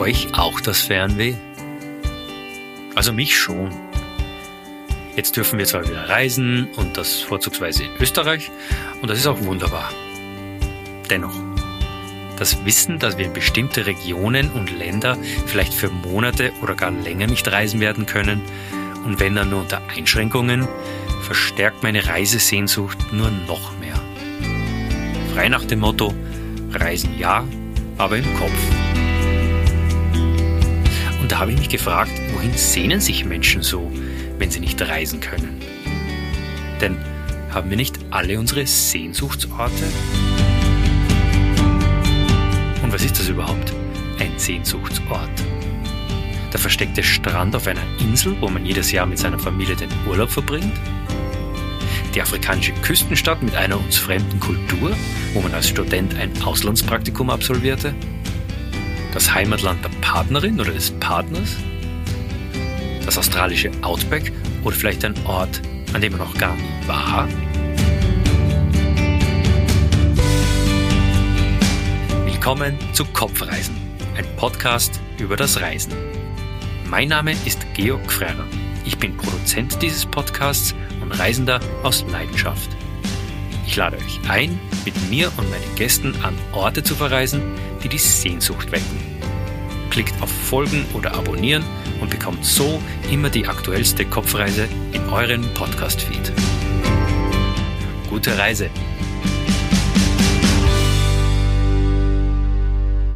euch auch das Fernweh? Also mich schon. Jetzt dürfen wir zwar wieder reisen und das vorzugsweise in Österreich und das ist auch wunderbar. Dennoch, das Wissen, dass wir in bestimmte Regionen und Länder vielleicht für Monate oder gar länger nicht reisen werden können und wenn dann nur unter Einschränkungen, verstärkt meine Reisesehnsucht nur noch mehr. Frei nach dem Motto, Reisen ja, aber im Kopf. Und da habe ich mich gefragt, wohin sehnen sich Menschen so, wenn sie nicht reisen können? Denn haben wir nicht alle unsere Sehnsuchtsorte? Und was ist das überhaupt? Ein Sehnsuchtsort. Der versteckte Strand auf einer Insel, wo man jedes Jahr mit seiner Familie den Urlaub verbringt? Die afrikanische Küstenstadt mit einer uns fremden Kultur, wo man als Student ein Auslandspraktikum absolvierte? Das Heimatland der Partnerin oder des Partners? Das australische Outback oder vielleicht ein Ort, an dem man noch gar nie war? Willkommen zu Kopfreisen, ein Podcast über das Reisen. Mein Name ist Georg Frerer. Ich bin Produzent dieses Podcasts und Reisender aus Leidenschaft. Ich lade euch ein, mit mir und meinen Gästen an Orte zu verreisen, die die Sehnsucht wecken. Klickt auf Folgen oder Abonnieren und bekommt so immer die aktuellste Kopfreise in euren Podcast-Feed. Gute Reise!